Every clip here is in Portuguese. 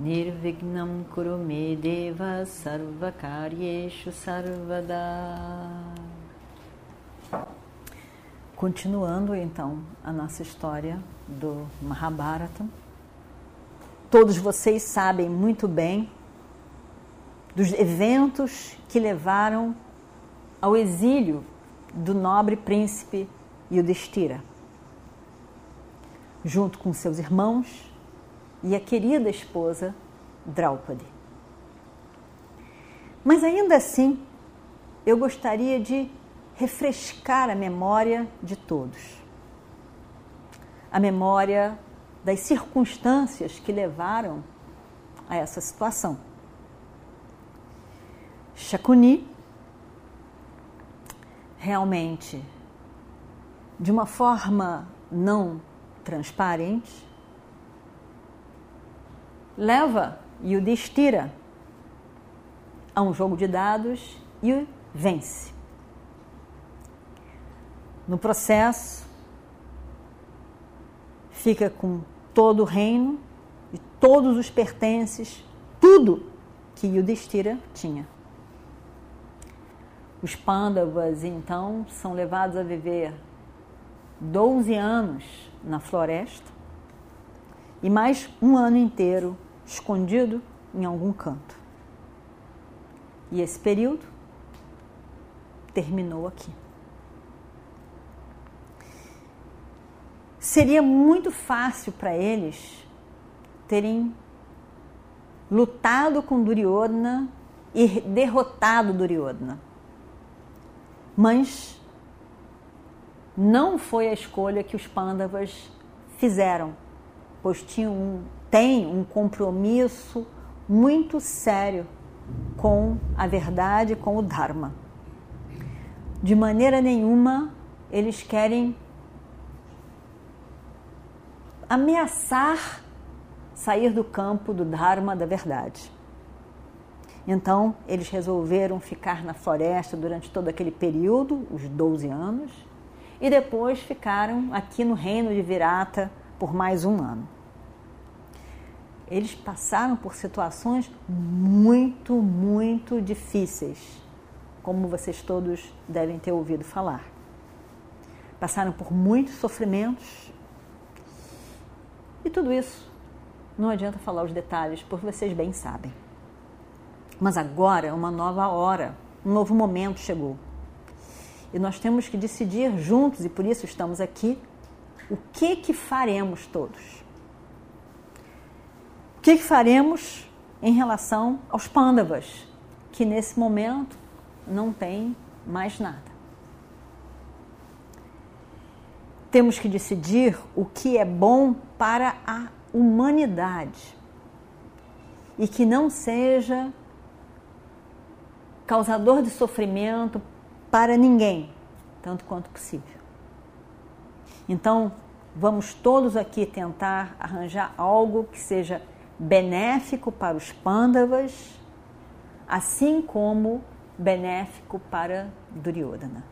Nirvignam Kurumedeva Sarvakaryeshu Sarvada Continuando então a nossa história do Mahabharata. Todos vocês sabem muito bem dos eventos que levaram ao exílio do nobre príncipe Yudhishthira, junto com seus irmãos e a querida esposa Draupadi. Mas ainda assim, eu gostaria de refrescar a memória de todos. A memória das circunstâncias que levaram a essa situação. Shakuni realmente, de uma forma não transparente, leva Yudhishthira a um jogo de dados e vence. No processo, fica com todo o reino e todos os pertences, tudo que Yudhishthira tinha. Os Pandavas, então, são levados a viver 12 anos na floresta e mais um ano inteiro escondido em algum canto. E esse período terminou aqui. seria muito fácil para eles terem lutado com Duryodhana e derrotado Duryodhana. Mas não foi a escolha que os Pandavas fizeram, pois tinham um, têm um compromisso muito sério com a verdade, com o Dharma. De maneira nenhuma eles querem ameaçar sair do campo do Dharma da verdade. Então, eles resolveram ficar na floresta durante todo aquele período, os 12 anos, e depois ficaram aqui no reino de Virata por mais um ano. Eles passaram por situações muito, muito difíceis, como vocês todos devem ter ouvido falar. Passaram por muitos sofrimentos, e tudo isso não adianta falar os detalhes, porque vocês bem sabem. Mas agora uma nova hora, um novo momento chegou. E nós temos que decidir juntos, e por isso estamos aqui, o que que faremos todos. O que, que faremos em relação aos pândavas, que nesse momento não tem mais nada. temos que decidir o que é bom para a humanidade e que não seja causador de sofrimento para ninguém, tanto quanto possível. Então, vamos todos aqui tentar arranjar algo que seja benéfico para os pândavas, assim como benéfico para Duryodhana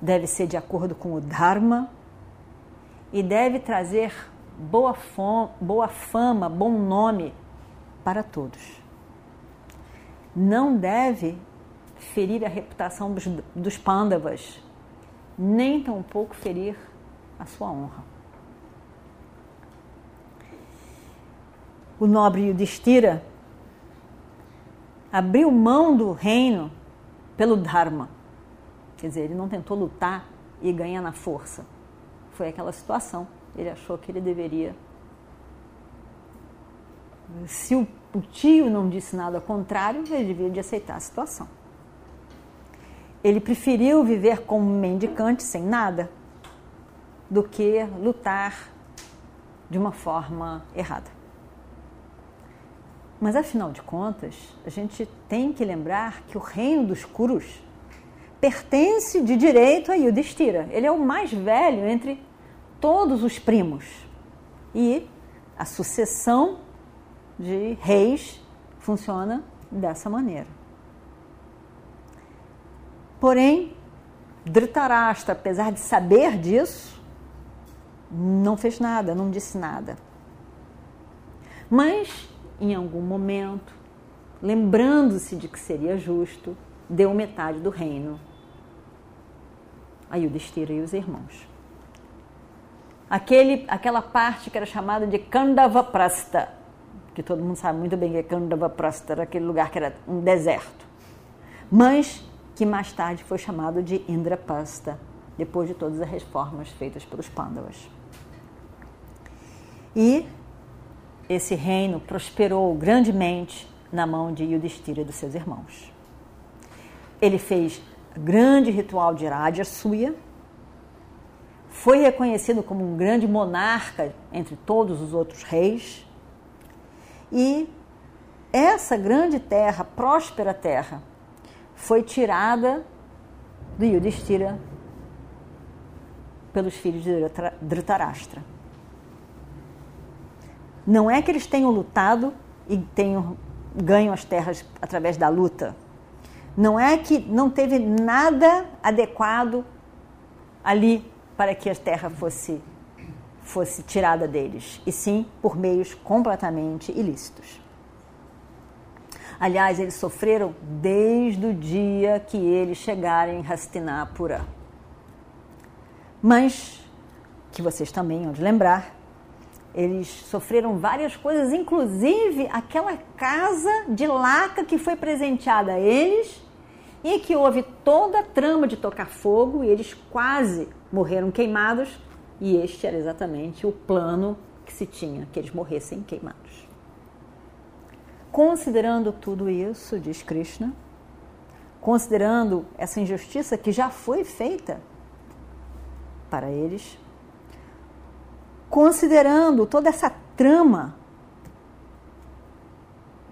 deve ser de acordo com o Dharma e deve trazer boa, fama, boa fama, bom nome para todos. Não deve ferir a reputação dos, dos Pandavas, nem tampouco ferir a sua honra. O nobre Yudhishthira abriu mão do reino pelo Dharma Quer dizer, ele não tentou lutar e ganhar na força. Foi aquela situação. Ele achou que ele deveria. Se o, tio não disse nada contrário, ele devia de aceitar a situação. Ele preferiu viver como mendicante sem nada do que lutar de uma forma errada. Mas afinal de contas, a gente tem que lembrar que o reino dos Kurus pertence de direito a Yudhishthira. Ele é o mais velho entre todos os primos. E a sucessão de reis funciona dessa maneira. Porém, Dhritarashtra, apesar de saber disso, não fez nada, não disse nada. Mas, em algum momento, lembrando-se de que seria justo, deu metade do reino a Yudhishthira e os irmãos. Aquele, aquela parte que era chamada de Kandavaprasta, que todo mundo sabe muito bem que é Kandavaprasta, era aquele lugar que era um deserto, mas que mais tarde foi chamado de Indrapasta, depois de todas as reformas feitas pelos Pandavas. E esse reino prosperou grandemente na mão de Yudhishthira e dos seus irmãos. Ele fez grande ritual de Rajasuya, foi reconhecido como um grande monarca entre todos os outros reis, e essa grande terra, próspera terra, foi tirada do Yudhishthira pelos filhos de Dhritarashtra. Não é que eles tenham lutado e tenham ganho as terras através da luta. Não é que não teve nada adequado ali para que a terra fosse fosse tirada deles, e sim por meios completamente ilícitos. Aliás, eles sofreram desde o dia que eles chegaram em Hastinapura. Mas, que vocês também hão de lembrar, eles sofreram várias coisas, inclusive aquela casa de laca que foi presenteada a eles e que houve toda a trama de tocar fogo e eles quase morreram queimados. E este era exatamente o plano que se tinha, que eles morressem queimados. Considerando tudo isso, diz Krishna, considerando essa injustiça que já foi feita para eles, considerando toda essa trama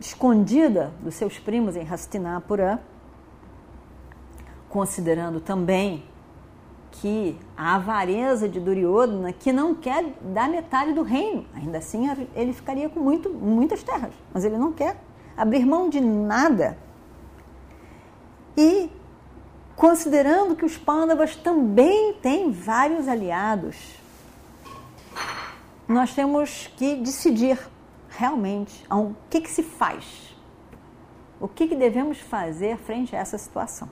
escondida dos seus primos em Hastinapura, considerando também que a avareza de Duryodhana, que não quer dar metade do reino, ainda assim ele ficaria com muito, muitas terras, mas ele não quer abrir mão de nada. E considerando que os Pandavas também têm vários aliados, nós temos que decidir realmente o que, que se faz, o que, que devemos fazer frente a essa situação.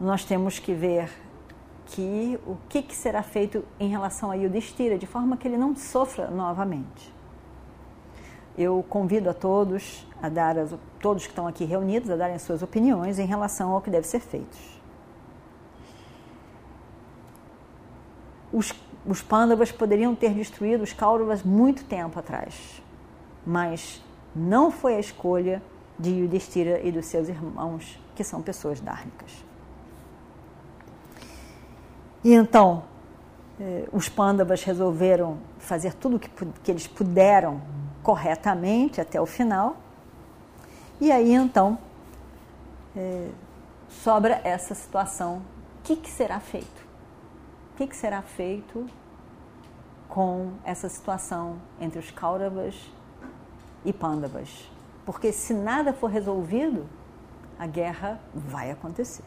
Nós temos que ver que o que, que será feito em relação a Yudhishthira, de forma que ele não sofra novamente. Eu convido a todos a dar as, todos que estão aqui reunidos a darem suas opiniões em relação ao que deve ser feito. Os os Pandavas poderiam ter destruído os Kauravas muito tempo atrás, mas não foi a escolha de Yudhishthira e dos seus irmãos, que são pessoas dármicas. E então, eh, os Pandavas resolveram fazer tudo o que, que eles puderam corretamente até o final. E aí então eh, sobra essa situação. O que, que será feito? Que, que será feito com essa situação entre os Kauravas e Pandavas. Porque se nada for resolvido, a guerra vai acontecer.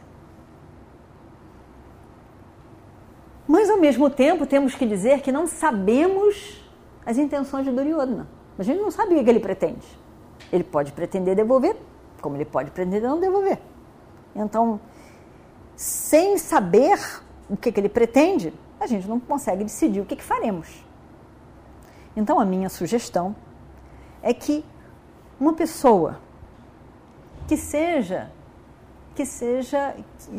Mas ao mesmo tempo temos que dizer que não sabemos as intenções de Duryodhana. A gente não sabe o que ele pretende. Ele pode pretender devolver, como ele pode pretender não devolver. Então, sem saber o que, que ele pretende, a gente não consegue decidir o que, que faremos. Então, a minha sugestão é que uma pessoa que seja que seja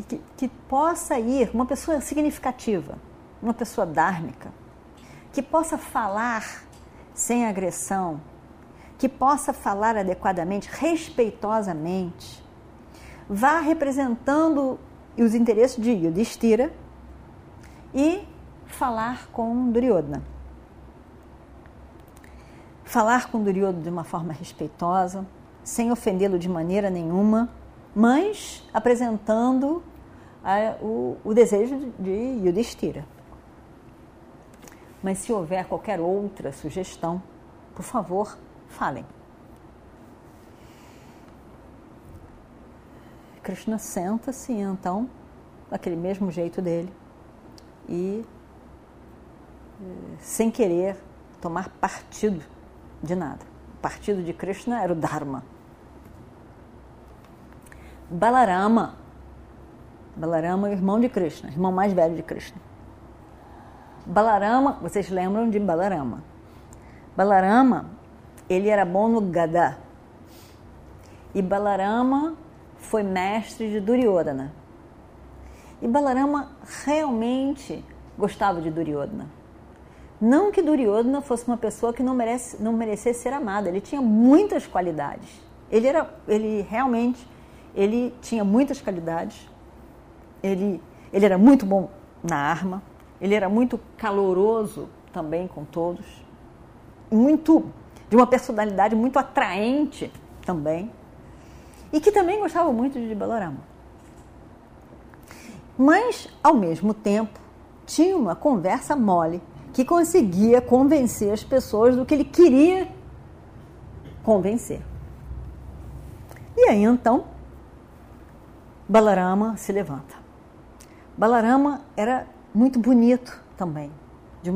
que, que possa ir, uma pessoa significativa, uma pessoa dármica, que possa falar sem agressão, que possa falar adequadamente, respeitosamente, vá representando os interesses de Yudhishthira e falar com Duryodhana. falar com Duryodhana de uma forma respeitosa, sem ofendê-lo de maneira nenhuma, mas apresentando a, o, o, desejo de Yudhishthira. Mas se houver qualquer outra sugestão, por favor, falem. Krishna senta-se então, daquele mesmo jeito dele, e eh, sem querer tomar partido de nada. O partido de Krishna era o Dharma. Balarama. Balarama é o irmão de Krishna, irmão mais velho de Krishna. Balarama, vocês lembram de Balarama? Balarama, ele era bom no Gada. E Balarama foi mestre de Duryodhana. E Balarama realmente gostava de Duryodhana. Não que Duryodhana fosse uma pessoa que não, merece, não merecesse ser amada, ele tinha muitas qualidades. Ele era, ele realmente, ele tinha muitas qualidades. Ele, ele era muito bom na arma, ele era muito caloroso também com todos, muito de uma personalidade muito atraente também, e que também gostava muito de Balarama. Mas, ao mesmo tempo, tinha uma conversa mole que conseguia convencer as pessoas do que ele queria convencer. E aí então, Balarama se levanta. Balarama era muito bonito também, de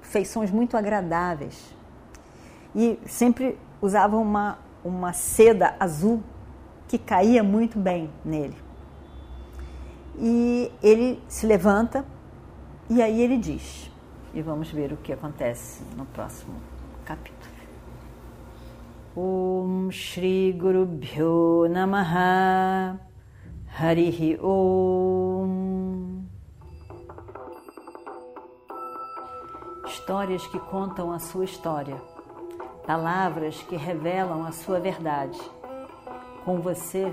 feições muito agradáveis. E sempre usava uma, uma seda azul que caía muito bem nele. E ele se levanta e aí ele diz: e vamos ver o que acontece no próximo capítulo. Om Shri Guru Bhyo Namaha Harihi Om Histórias que contam a sua história, palavras que revelam a sua verdade. Com você,